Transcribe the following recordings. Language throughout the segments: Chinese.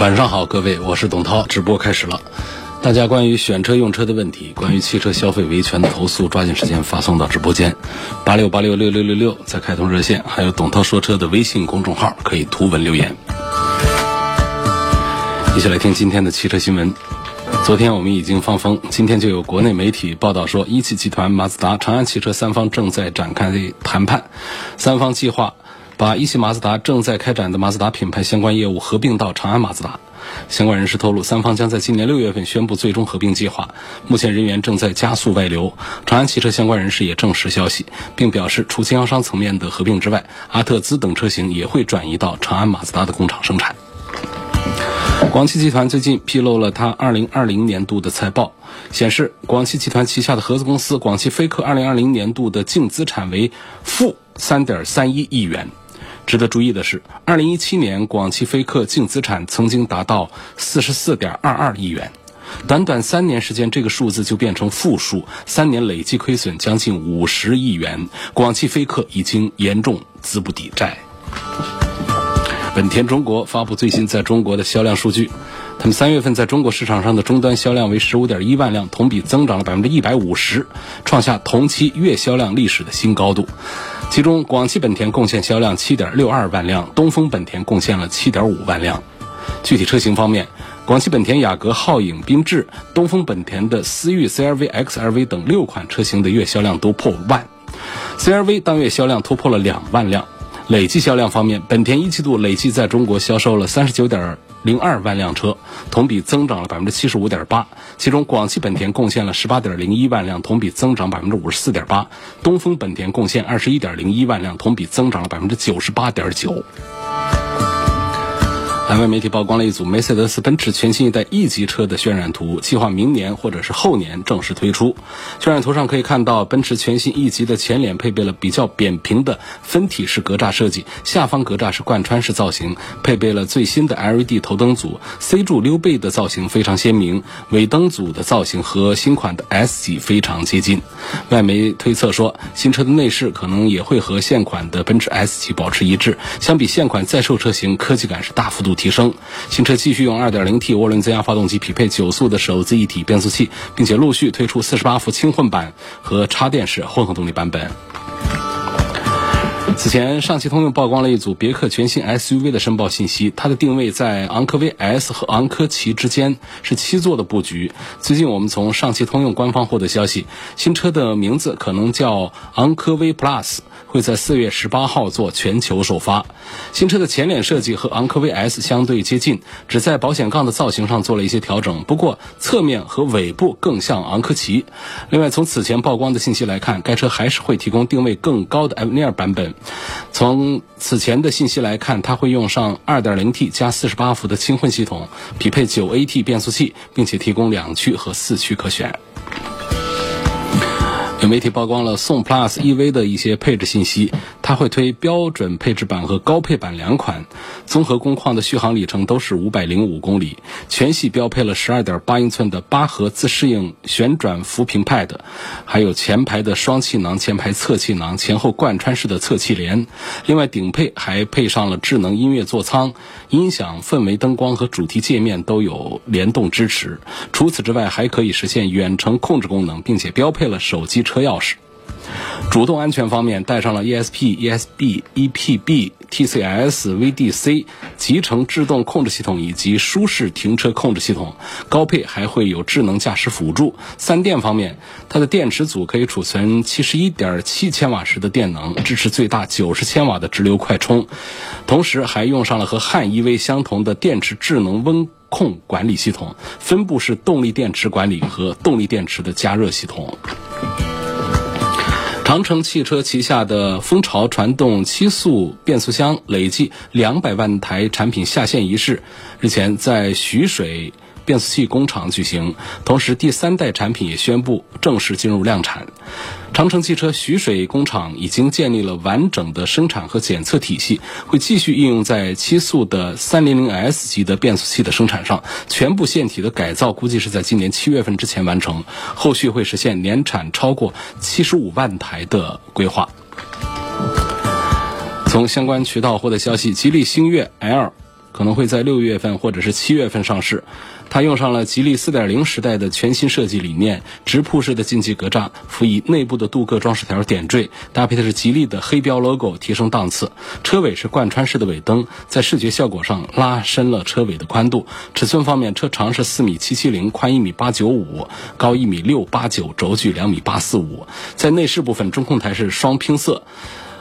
晚上好，各位，我是董涛，直播开始了。大家关于选车用车的问题，关于汽车消费维权的投诉，抓紧时间发送到直播间，八六八六六六六六，再开通热线，还有董涛说车的微信公众号，可以图文留言。一起来听今天的汽车新闻。昨天我们已经放风，今天就有国内媒体报道说，一汽集团、马自达、长安汽车三方正在展开谈判，三方计划。把一汽马自达正在开展的马自达品牌相关业务合并到长安马自达。相关人士透露，三方将在今年六月份宣布最终合并计划。目前人员正在加速外流。长安汽车相关人士也证实消息，并表示，除经销商层面的合并之外，阿特兹等车型也会转移到长安马自达的工厂生产。广汽集团最近披露了它2020年度的财报，显示广汽集团旗下的合资公司广汽菲克2020年度的净资产为负3.31亿元。值得注意的是，二零一七年广汽菲克净资产曾经达到四十四点二二亿元，短短三年时间，这个数字就变成负数，三年累计亏损将近五十亿元，广汽菲克已经严重资不抵债。本田中国发布最新在中国的销量数据，他们三月份在中国市场上的终端销量为十五点一万辆，同比增长了百分之一百五十，创下同期月销量历史的新高度。其中，广汽本田贡献销量七点六二万辆，东风本田贡献了七点五万辆。具体车型方面，广汽本田雅阁、皓影、缤智，东风本田的思域、CRV、XRV 等六款车型的月销量都破万，CRV 当月销量突破了两万辆。累计销量方面，本田一季度累计在中国销售了三十九点零二万辆车，同比增长了百分之七十五点八。其中，广汽本田贡献了十八点零一万辆，同比增长百分之五十四点八；东风本田贡献二十一点零一万辆，同比增长了百分之九十八点九。海外媒体曝光了一组梅赛德斯奔驰全新一代 E 级车的渲染图，计划明年或者是后年正式推出。渲染图上可以看到，奔驰全新 E 级的前脸配备了比较扁平的分体式格栅设计，下方格栅是贯穿式造型，配备了最新的 LED 头灯组，C 柱溜背的造型非常鲜明，尾灯组的造型和新款的 S 级非常接近。外媒推测说，新车的内饰可能也会和现款的奔驰 S 级保持一致，相比现款在售车型，科技感是大幅度。提升，新车继续用 2.0T 涡轮增压发动机匹配九速的手自一体变速器，并且陆续推出48伏轻混版和插电式混合动力版本。此前，上汽通用曝光了一组别克全新 SUV 的申报信息，它的定位在昂科威 S 和昂科旗之间，是七座的布局。最近，我们从上汽通用官方获得消息，新车的名字可能叫昂科威 Plus。会在四月十八号做全球首发。新车的前脸设计和昂科威 S 相对接近，只在保险杠的造型上做了一些调整。不过侧面和尾部更像昂科旗。另外，从此前曝光的信息来看，该车还是会提供定位更高的 a v n i r 版本。从此前的信息来看，它会用上 2.0T 加48伏的轻混系统，匹配 9AT 变速器，并且提供两驱和四驱可选。有媒体曝光了宋 Plus EV 的一些配置信息，它会推标准配置版和高配版两款，综合工况的续航里程都是五百零五公里，全系标配了十二点八英寸的八核自适应旋转扶贫 Pad，还有前排的双气囊、前排侧气囊、前后贯穿式的侧气帘，另外顶配还配上了智能音乐座舱，音响、氛围灯光和主题界面都有联动支持，除此之外还可以实现远程控制功能，并且标配了手机。车钥匙，主动安全方面带上了 ESP、ESB、EPB、TCS、VDC 集成制动控制系统以及舒适停车控制系统，高配还会有智能驾驶辅助。三电方面，它的电池组可以储存七十一点七千瓦时的电能，支持最大九十千瓦的直流快充，同时还用上了和汉 EV 相同的电池智能温控管理系统，分布式动力电池管理和动力电池的加热系统。长城汽车旗下的蜂巢传动七速变速箱累计两百万台产品下线仪式，日前在徐水。变速器工厂举行，同时第三代产品也宣布正式进入量产。长城汽车徐水工厂已经建立了完整的生产和检测体系，会继续应用在七速的 300S 级的变速器的生产上。全部线体的改造估计是在今年七月份之前完成，后续会实现年产超过七十五万台的规划。从相关渠道获得消息，吉利星越 L 可能会在六月份或者是七月份上市。它用上了吉利4.0时代的全新设计理念，直瀑式的进气格栅，辅以内部的镀铬装饰条点缀，搭配的是吉利的黑标 logo，提升档次。车尾是贯穿式的尾灯，在视觉效果上拉伸了车尾的宽度。尺寸方面，车长是四米七七零，宽一米八九五，高一米六八九，轴距两米八四五。在内饰部分，中控台是双拼色。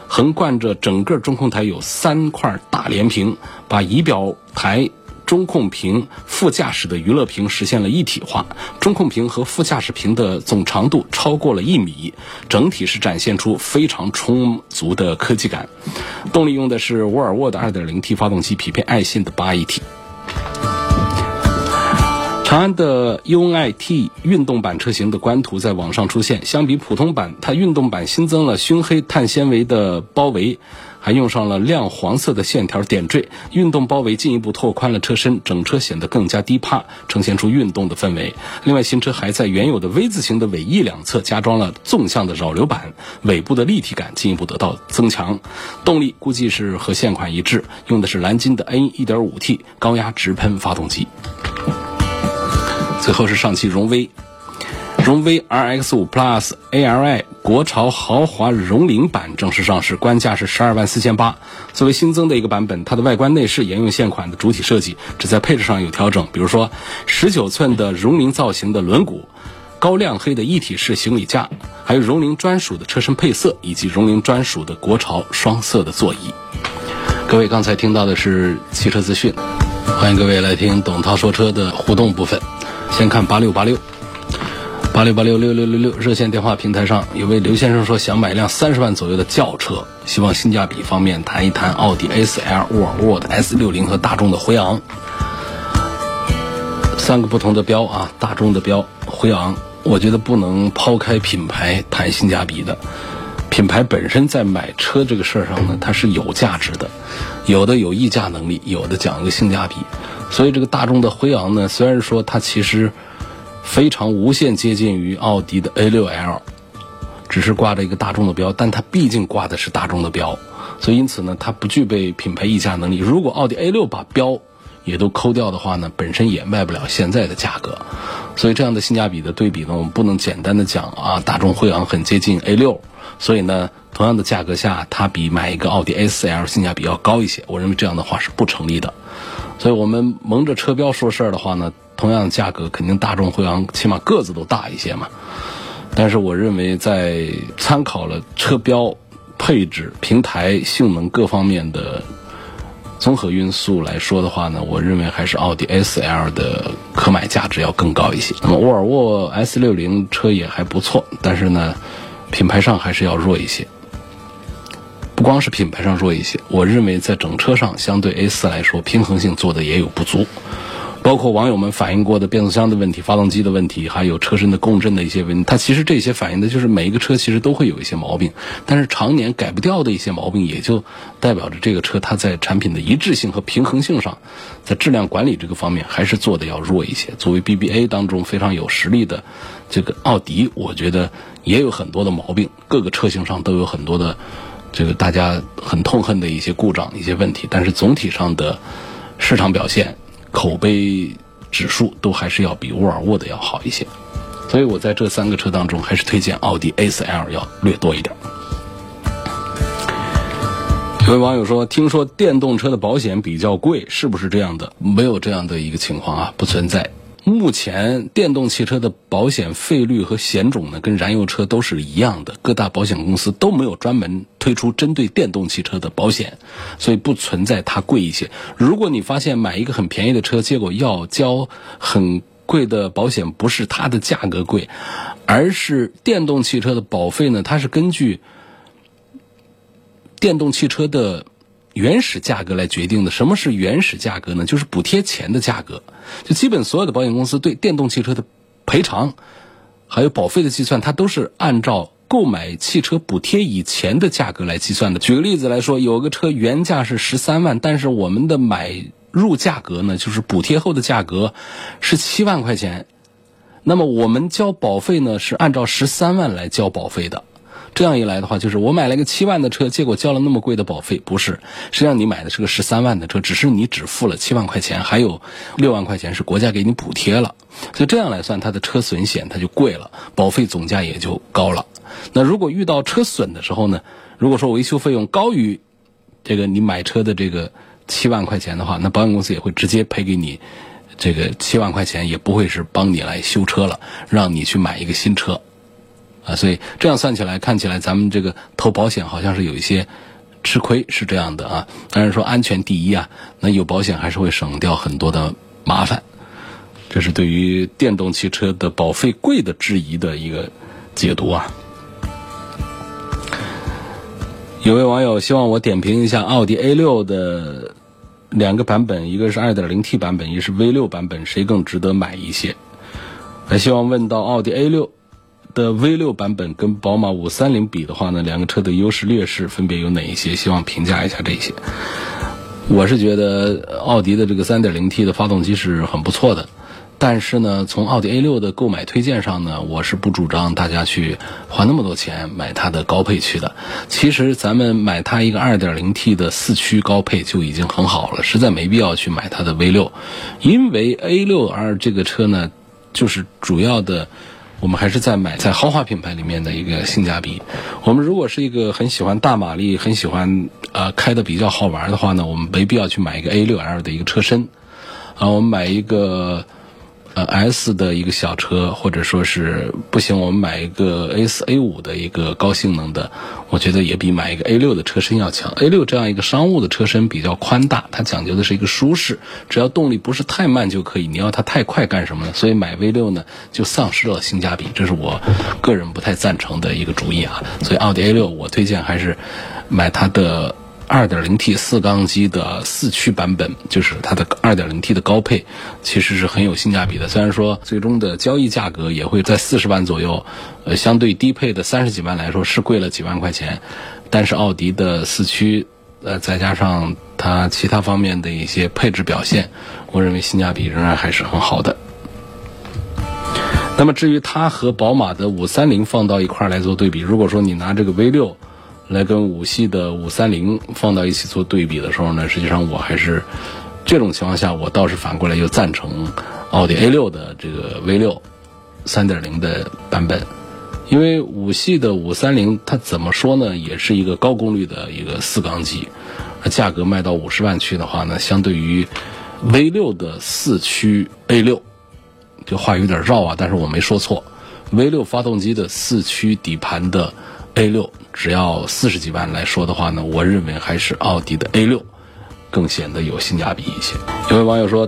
横贯着整个中控台有三块大连屏，把仪表台、中控屏、副驾驶的娱乐屏实现了一体化。中控屏和副驾驶屏的总长度超过了一米，整体是展现出非常充足的科技感。动力用的是沃尔沃的 2.0T 发动机，匹配爱信的 8AT。长安的 UNI T 运动版车型的官图在网上出现，相比普通版，它运动版新增了熏黑碳纤维的包围，还用上了亮黄色的线条点缀。运动包围进一步拓宽了车身，整车显得更加低趴，呈现出运动的氛围。另外，新车还在原有的 V 字形的尾翼两侧加装了纵向的扰流板，尾部的立体感进一步得到增强。动力估计是和现款一致，用的是蓝金的 N 1.5T 高压直喷发动机。最后是上汽荣威，荣威 RX 五 Plus ALI 国潮豪华荣领版正式上市，官价是十二万四千八。作为新增的一个版本，它的外观内饰沿用现款的主体设计，只在配置上有调整，比如说十九寸的荣领造型的轮毂、高亮黑的一体式行李架，还有荣领专属的车身配色，以及荣领专属的国潮双色的座椅。各位刚才听到的是汽车资讯，欢迎各位来听董涛说车的互动部分。先看八六八六，八六八六六六六六热线电话平台上有位刘先生说想买一辆三十万左右的轿车，希望性价比方面谈一谈奥迪 A4L、沃尔沃的 S60 和大众的辉昂。三个不同的标啊，大众的标，辉昂，我觉得不能抛开品牌谈性价比的。品牌本身在买车这个事儿上呢，它是有价值的，有的有溢价能力，有的讲一个性价比。所以这个大众的辉昂呢，虽然说它其实非常无限接近于奥迪的 A6L，只是挂着一个大众的标，但它毕竟挂的是大众的标，所以因此呢，它不具备品牌溢价能力。如果奥迪 A6 把标也都抠掉的话呢，本身也卖不了现在的价格。所以这样的性价比的对比呢，我们不能简单的讲啊，大众辉昂很接近 A6，所以呢，同样的价格下，它比买一个奥迪 A4L 性价比要高一些。我认为这样的话是不成立的。所以我们蒙着车标说事儿的话呢，同样的价格肯定大众辉昂起码个子都大一些嘛。但是我认为在参考了车标、配置、平台、性能各方面的综合因素来说的话呢，我认为还是奥迪 S L 的可买价值要更高一些。那么沃尔沃 S 六零车也还不错，但是呢，品牌上还是要弱一些。不光是品牌上弱一些，我认为在整车上相对 A 四来说，平衡性做的也有不足，包括网友们反映过的变速箱的问题、发动机的问题，还有车身的共振的一些问题。它其实这些反映的就是每一个车其实都会有一些毛病，但是常年改不掉的一些毛病，也就代表着这个车它在产品的一致性和平衡性上，在质量管理这个方面还是做的要弱一些。作为 BBA 当中非常有实力的这个奥迪，我觉得也有很多的毛病，各个车型上都有很多的。这个大家很痛恨的一些故障、一些问题，但是总体上的市场表现、口碑指数都还是要比沃尔沃的要好一些，所以我在这三个车当中，还是推荐奥迪 A4L 要略多一点。有位网友说：“听说电动车的保险比较贵，是不是这样的？没有这样的一个情况啊，不存在。”目前电动汽车的保险费率和险种呢，跟燃油车都是一样的。各大保险公司都没有专门推出针对电动汽车的保险，所以不存在它贵一些。如果你发现买一个很便宜的车，结果要交很贵的保险，不是它的价格贵，而是电动汽车的保费呢？它是根据电动汽车的原始价格来决定的。什么是原始价格呢？就是补贴前的价格。就基本所有的保险公司对电动汽车的赔偿，还有保费的计算，它都是按照购买汽车补贴以前的价格来计算的。举个例子来说，有个车原价是十三万，但是我们的买入价格呢，就是补贴后的价格是七万块钱。那么我们交保费呢，是按照十三万来交保费的。这样一来的话，就是我买了个七万的车，结果交了那么贵的保费，不是？实际上你买的是个十三万的车，只是你只付了七万块钱，还有六万块钱是国家给你补贴了。所以这样来算，它的车损险它就贵了，保费总价也就高了。那如果遇到车损的时候呢？如果说维修费用高于这个你买车的这个七万块钱的话，那保险公司也会直接赔给你这个七万块钱，也不会是帮你来修车了，让你去买一个新车。啊，所以这样算起来，看起来咱们这个投保险好像是有一些吃亏，是这样的啊。但是说安全第一啊，那有保险还是会省掉很多的麻烦。这是对于电动汽车的保费贵的质疑的一个解读啊。有位网友希望我点评一下奥迪 A 六的两个版本，一个是 2.0T 版本，一个是 V6 版本，谁更值得买一些？还希望问到奥迪 A 六。的 V 六版本跟宝马五三零比的话呢，两个车的优势劣势分别有哪一些？希望评价一下这些。我是觉得奥迪的这个三点零 T 的发动机是很不错的，但是呢，从奥迪 A 六的购买推荐上呢，我是不主张大家去花那么多钱买它的高配区的。其实咱们买它一个二点零 T 的四驱高配就已经很好了，实在没必要去买它的 V 六，因为 A 六 R 这个车呢，就是主要的。我们还是在买在豪华品牌里面的一个性价比。我们如果是一个很喜欢大马力、很喜欢呃开的比较好玩的话呢，我们没必要去买一个 A6L 的一个车身，啊，我们买一个。呃，S 的一个小车，或者说是不行，我们买一个 A 四、A 五的一个高性能的，我觉得也比买一个 A 六的车身要强。A 六这样一个商务的车身比较宽大，它讲究的是一个舒适，只要动力不是太慢就可以。你要它太快干什么呢？所以买 V 六呢，就丧失了性价比，这是我个人不太赞成的一个主意啊。所以奥迪 A 六，我推荐还是买它的。2.0T 四缸机的四驱版本，就是它的 2.0T 的高配，其实是很有性价比的。虽然说最终的交易价格也会在四十万左右，呃，相对低配的三十几万来说是贵了几万块钱，但是奥迪的四驱，呃，再加上它其他方面的一些配置表现，我认为性价比仍然还是很好的。那么至于它和宝马的530放到一块来做对比，如果说你拿这个 V6。来跟五系的五三零放到一起做对比的时候呢，实际上我还是这种情况下，我倒是反过来又赞成奥迪 A 六的这个 V 六三点零的版本，因为五系的五三零它怎么说呢，也是一个高功率的一个四缸机，价格卖到五十万去的话呢，相对于 V 六的四驱 A 六，这话有点绕啊，但是我没说错，V 六发动机的四驱底盘的 A 六。只要四十几万来说的话呢，我认为还是奥迪的 A 六更显得有性价比一些。有位网友说：“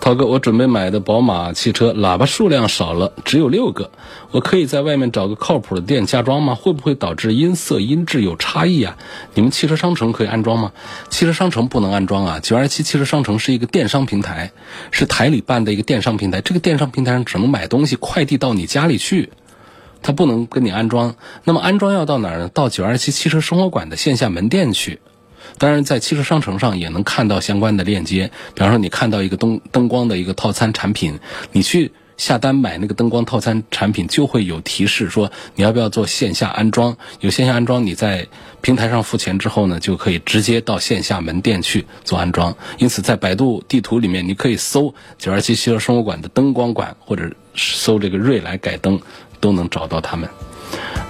涛哥，我准备买的宝马汽车喇叭数量少了，只有六个，我可以在外面找个靠谱的店加装吗？会不会导致音色音质有差异啊？你们汽车商城可以安装吗？汽车商城不能安装啊。九二七汽车商城是一个电商平台，是台里办的一个电商平台，这个电商平台上只能买东西，快递到你家里去。”它不能跟你安装，那么安装要到哪儿呢？到九二七汽车生活馆的线下门店去。当然，在汽车商城上也能看到相关的链接。比方说，你看到一个灯灯光的一个套餐产品，你去下单买那个灯光套餐产品，就会有提示说你要不要做线下安装。有线下安装，你在平台上付钱之后呢，就可以直接到线下门店去做安装。因此，在百度地图里面，你可以搜九二七汽车生活馆的灯光馆，或者搜这个瑞来改灯。都能找到他们。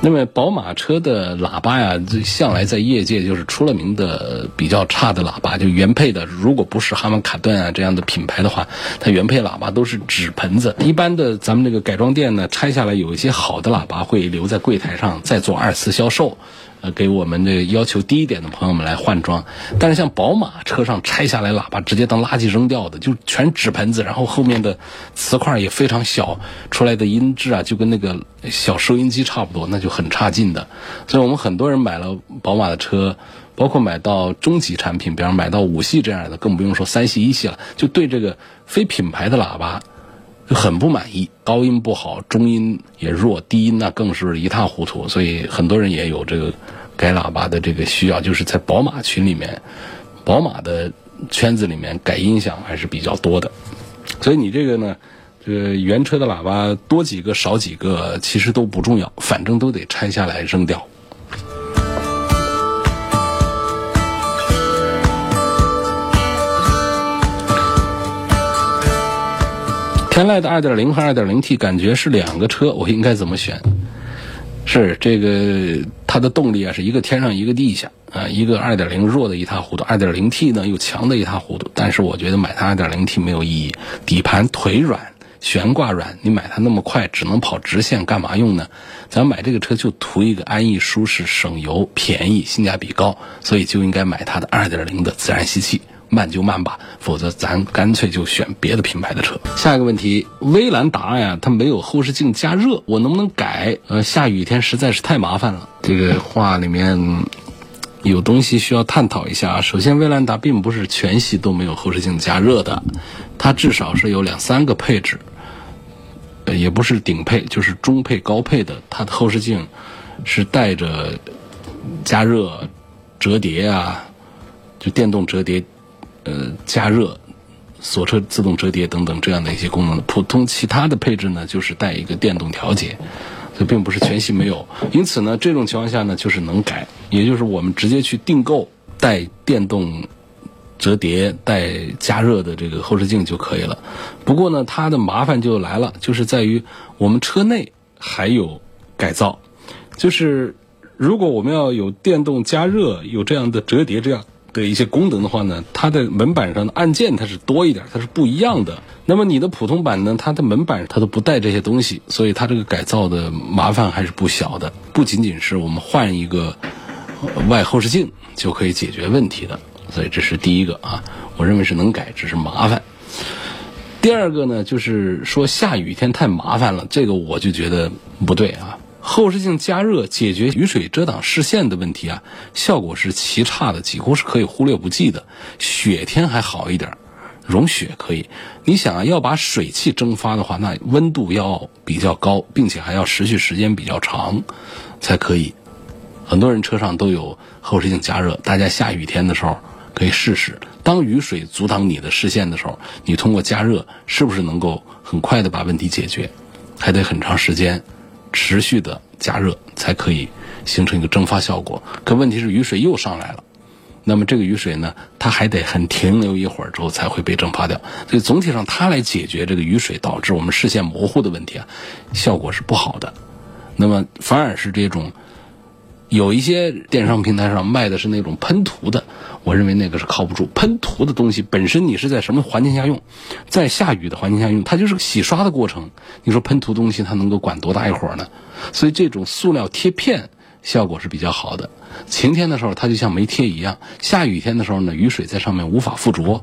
那么宝马车的喇叭呀，这向来在业界就是出了名的比较差的喇叭，就原配的，如果不是哈曼卡顿啊这样的品牌的话，它原配喇叭都是纸盆子。一般的咱们这个改装店呢，拆下来有一些好的喇叭会留在柜台上再做二次销售。呃，给我们的要求低一点的朋友们来换装，但是像宝马车上拆下来喇叭直接当垃圾扔掉的，就全纸盆子，然后后面的磁块也非常小，出来的音质啊就跟那个小收音机差不多，那就很差劲的。所以我们很多人买了宝马的车，包括买到中级产品，比方买到五系这样的，更不用说三系、一系了，就对这个非品牌的喇叭就很不满意，高音不好，中音也弱，低音那更是一塌糊涂。所以很多人也有这个改喇叭的这个需要，就是在宝马群里面，宝马的圈子里面改音响还是比较多的。所以你这个呢？这个原车的喇叭多几个少几个其实都不重要，反正都得拆下来扔掉。天籁的2.0和 2.0T 感觉是两个车，我应该怎么选？是这个它的动力啊，是一个天上一个地下啊，一个2.0弱的一塌糊涂，2.0T 呢又强的一塌糊涂。但是我觉得买它 2.0T 没有意义，底盘腿软。悬挂软，你买它那么快，只能跑直线，干嘛用呢？咱买这个车就图一个安逸、舒适、省油、便宜、性价比高，所以就应该买它的2.0的自然吸气，慢就慢吧，否则咱干脆就选别的品牌的车。下一个问题，威兰达呀，它没有后视镜加热，我能不能改？呃，下雨天实在是太麻烦了。这个话里面有东西需要探讨一下。首先，威兰达并不是全系都没有后视镜加热的。它至少是有两三个配置，也不是顶配，就是中配、高配的。它的后视镜是带着加热、折叠啊，就电动折叠、呃加热、锁车自动折叠等等这样的一些功能。普通其他的配置呢，就是带一个电动调节，这并不是全系没有。因此呢，这种情况下呢，就是能改，也就是我们直接去订购带电动。折叠带加热的这个后视镜就可以了。不过呢，它的麻烦就来了，就是在于我们车内还有改造。就是如果我们要有电动加热、有这样的折叠这样的一些功能的话呢，它的门板上的按键它是多一点，它是不一样的。那么你的普通版呢，它的门板它都不带这些东西，所以它这个改造的麻烦还是不小的。不仅仅是我们换一个外后视镜就可以解决问题的。所以这是第一个啊，我认为是能改，只是麻烦。第二个呢，就是说下雨天太麻烦了，这个我就觉得不对啊。后视镜加热解决雨水遮挡视线的问题啊，效果是极差的，几乎是可以忽略不计的。雪天还好一点，融雪可以。你想啊，要把水汽蒸发的话，那温度要比较高，并且还要持续时间比较长，才可以。很多人车上都有后视镜加热，大家下雨天的时候。可以试试，当雨水阻挡你的视线的时候，你通过加热是不是能够很快的把问题解决？还得很长时间持续的加热才可以形成一个蒸发效果。可问题是雨水又上来了，那么这个雨水呢，它还得很停留一会儿之后才会被蒸发掉。所以总体上它来解决这个雨水导致我们视线模糊的问题啊，效果是不好的。那么反而是这种。有一些电商平台上卖的是那种喷涂的，我认为那个是靠不住。喷涂的东西本身你是在什么环境下用，在下雨的环境下用，它就是个洗刷的过程。你说喷涂东西它能够管多大一会儿呢？所以这种塑料贴片效果是比较好的。晴天的时候它就像没贴一样，下雨天的时候呢，雨水在上面无法附着。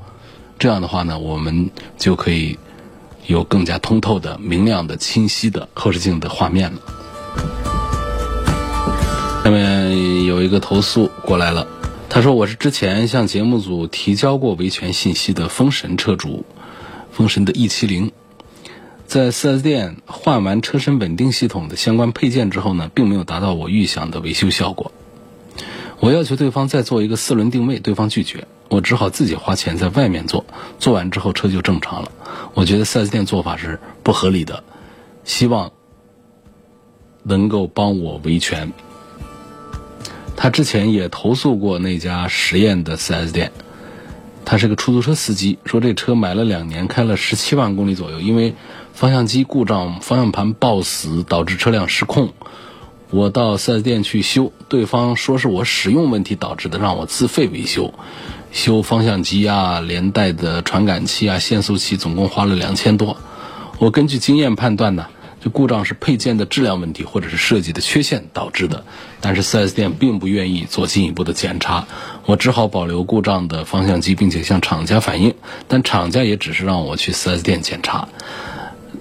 这样的话呢，我们就可以有更加通透的、明亮的、清晰的后视镜的画面了。有一个投诉过来了，他说我是之前向节目组提交过维权信息的风神车主，风神的 E 七零，在 4S 店换完车身稳定系统的相关配件之后呢，并没有达到我预想的维修效果。我要求对方再做一个四轮定位，对方拒绝，我只好自己花钱在外面做，做完之后车就正常了。我觉得 4S 店做法是不合理的，希望能够帮我维权。他之前也投诉过那家实验的 4S 店，他是个出租车司机，说这车买了两年，开了十七万公里左右，因为方向机故障、方向盘抱死导致车辆失控。我到 4S 店去修，对方说是我使用问题导致的，让我自费维修，修方向机啊，连带的传感器啊、限速器，总共花了两千多。我根据经验判断呢。故障是配件的质量问题，或者是设计的缺陷导致的，但是 4S 店并不愿意做进一步的检查，我只好保留故障的方向机，并且向厂家反映，但厂家也只是让我去 4S 店检查。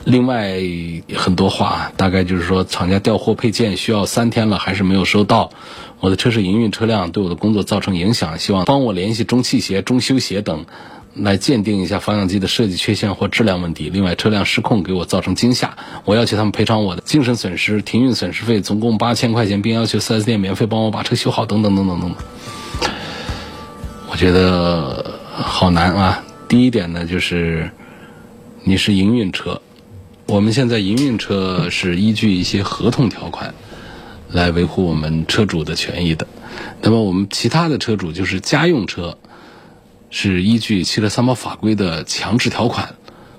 另外很多话，大概就是说，厂家调货配件需要三天了，还是没有收到。我的车是营运车辆，对我的工作造成影响，希望帮我联系中汽协、中修协等。来鉴定一下发动机的设计缺陷或质量问题。另外，车辆失控给我造成惊吓，我要求他们赔偿我的精神损失、停运损失费，总共八千块钱，并要求 4S 店免费帮我把车修好，等等等等等等。我觉得好难啊！第一点呢，就是你是营运车，我们现在营运车是依据一些合同条款来维护我们车主的权益的。那么我们其他的车主就是家用车。是依据汽车三包法规的强制条款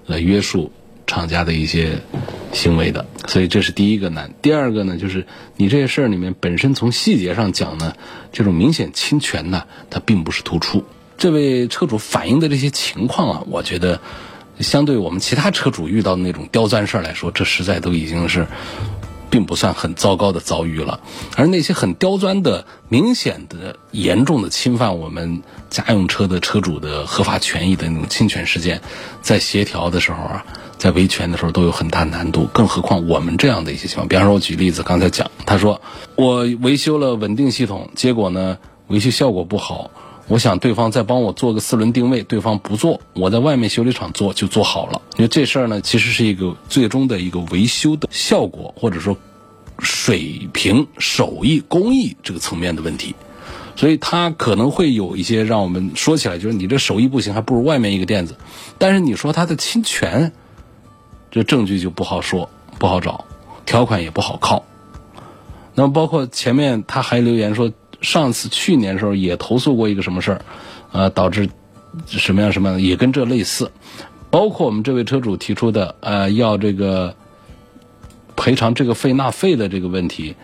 来约束厂家的一些行为的，所以这是第一个难。第二个呢，就是你这些事儿里面本身从细节上讲呢，这种明显侵权呢，它并不是突出。这位车主反映的这些情况啊，我觉得相对我们其他车主遇到的那种刁钻事儿来说，这实在都已经是。并不算很糟糕的遭遇了，而那些很刁钻的、明显的、严重的侵犯我们家用车的车主的合法权益的那种侵权事件，在协调的时候啊，在维权的时候都有很大难度。更何况我们这样的一些情况，比方说，我举例子，刚才讲，他说我维修了稳定系统，结果呢，维修效果不好。我想对方再帮我做个四轮定位，对方不做，我在外面修理厂做就做好了。因为这事儿呢，其实是一个最终的一个维修的效果，或者说水平、手艺、工艺这个层面的问题，所以他可能会有一些让我们说起来，就是你这手艺不行，还不如外面一个店子。但是你说他的侵权，这证据就不好说，不好找，条款也不好靠。那么包括前面他还留言说。上次去年的时候也投诉过一个什么事儿，呃，导致什么样什么样，也跟这类似，包括我们这位车主提出的呃要这个赔偿这个费纳费的这个问题，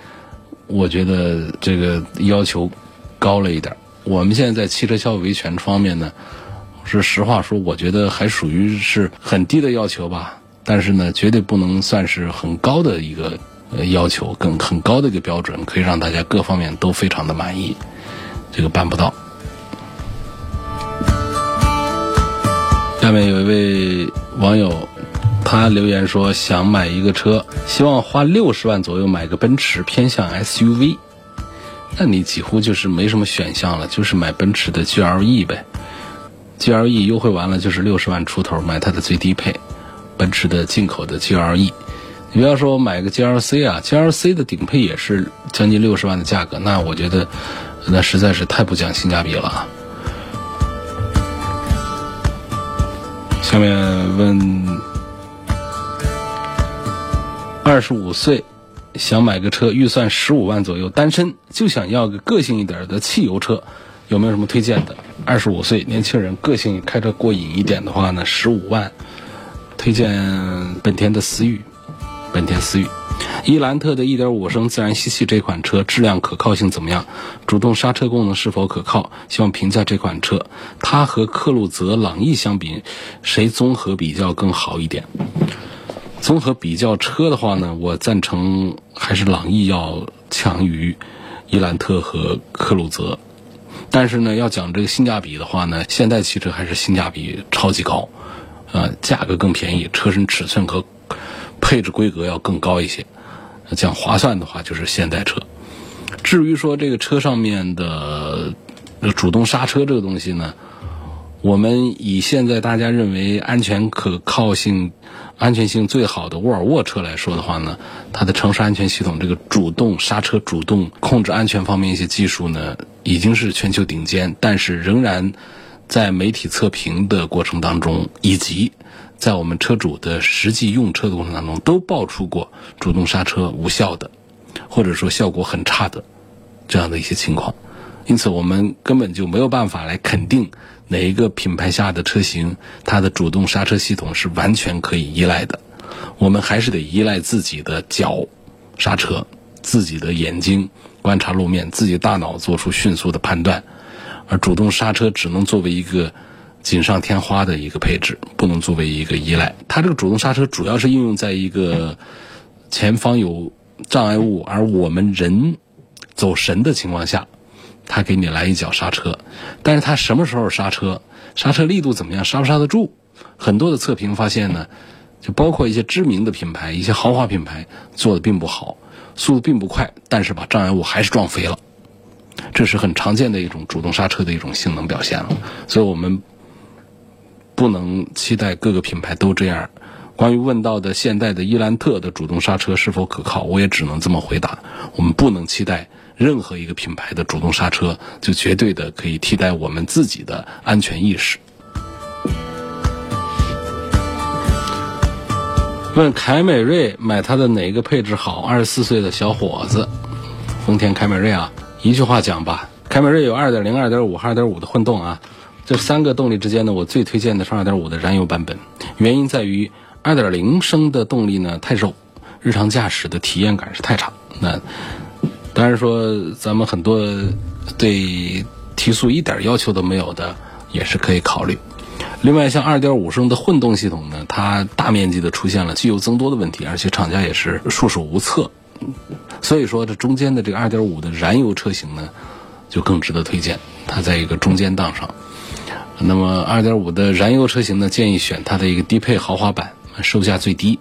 我觉得这个要求高了一点。我们现在在汽车消费维权方面呢，是实话说，我觉得还属于是很低的要求吧，但是呢，绝对不能算是很高的一个。呃，要求更很高的一个标准，可以让大家各方面都非常的满意，这个办不到。下面有一位网友，他留言说想买一个车，希望花六十万左右买个奔驰，偏向 SUV。那你几乎就是没什么选项了，就是买奔驰的 GLE 呗。GLE 优惠完了就是六十万出头，买它的最低配，奔驰的进口的 GLE。你不要说买个 GLC 啊，GLC 的顶配也是将近六十万的价格，那我觉得那实在是太不讲性价比了啊。下面问，二十五岁想买个车，预算十五万左右，单身就想要个个性一点的汽油车，有没有什么推荐的？二十五岁年轻人，个性开车过瘾一点的话呢，十五万，推荐本田的思域。本田思域，伊兰特的1.5升自然吸气这款车质量可靠性怎么样？主动刹车功能是否可靠？希望评价这款车。它和克鲁泽、朗逸相比，谁综合比较更好一点？综合比较车的话呢，我赞成还是朗逸要强于伊兰特和克鲁泽。但是呢，要讲这个性价比的话呢，现代汽车还是性价比超级高，呃，价格更便宜，车身尺寸和。配置规格要更高一些，讲划算的话就是现代车。至于说这个车上面的主动刹车这个东西呢，我们以现在大家认为安全可靠性、安全性最好的沃尔沃车来说的话呢，它的城市安全系统这个主动刹车、主动控制安全方面一些技术呢，已经是全球顶尖，但是仍然在媒体测评的过程当中以及。在我们车主的实际用车的过程当中，都爆出过主动刹车无效的，或者说效果很差的这样的一些情况。因此，我们根本就没有办法来肯定哪一个品牌下的车型它的主动刹车系统是完全可以依赖的。我们还是得依赖自己的脚刹车，自己的眼睛观察路面，自己大脑做出迅速的判断，而主动刹车只能作为一个。锦上添花的一个配置，不能作为一个依赖。它这个主动刹车主要是应用在一个前方有障碍物，而我们人走神的情况下，它给你来一脚刹车。但是它什么时候刹车，刹车力度怎么样，刹不刹得住？很多的测评发现呢，就包括一些知名的品牌、一些豪华品牌做的并不好，速度并不快，但是把障碍物还是撞飞了。这是很常见的一种主动刹车的一种性能表现了，所以我们不能期待各个品牌都这样。关于问到的现代的伊兰特的主动刹车是否可靠，我也只能这么回答：我们不能期待任何一个品牌的主动刹车就绝对的可以替代我们自己的安全意识。问凯美瑞买它的哪个配置好？二十四岁的小伙子，丰田凯美瑞啊。一句话讲吧，凯美瑞有2.0、2.5、2.5的混动啊，这三个动力之间呢，我最推荐的是2.5的燃油版本。原因在于2.0升的动力呢太肉，日常驾驶的体验感是太差。那当然说咱们很多对提速一点要求都没有的，也是可以考虑。另外，像2.5升的混动系统呢，它大面积的出现了机油增多的问题，而且厂家也是束手无策。所以说，这中间的这个2.5的燃油车型呢，就更值得推荐。它在一个中间档上。那么，2.5的燃油车型呢，建议选它的一个低配豪华版，售价最低。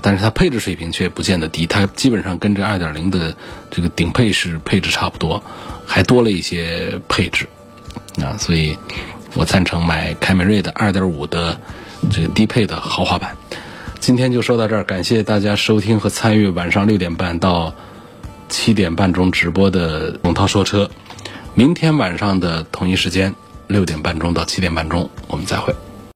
但是它配置水平却不见得低，它基本上跟这2.0的这个顶配是配置差不多，还多了一些配置。啊，所以我赞成买凯美瑞的2.5的这个低配的豪华版。今天就说到这儿，感谢大家收听和参与晚上六点半到七点半钟直播的龙涛说车。明天晚上的同一时间，六点半钟到七点半钟，我们再会。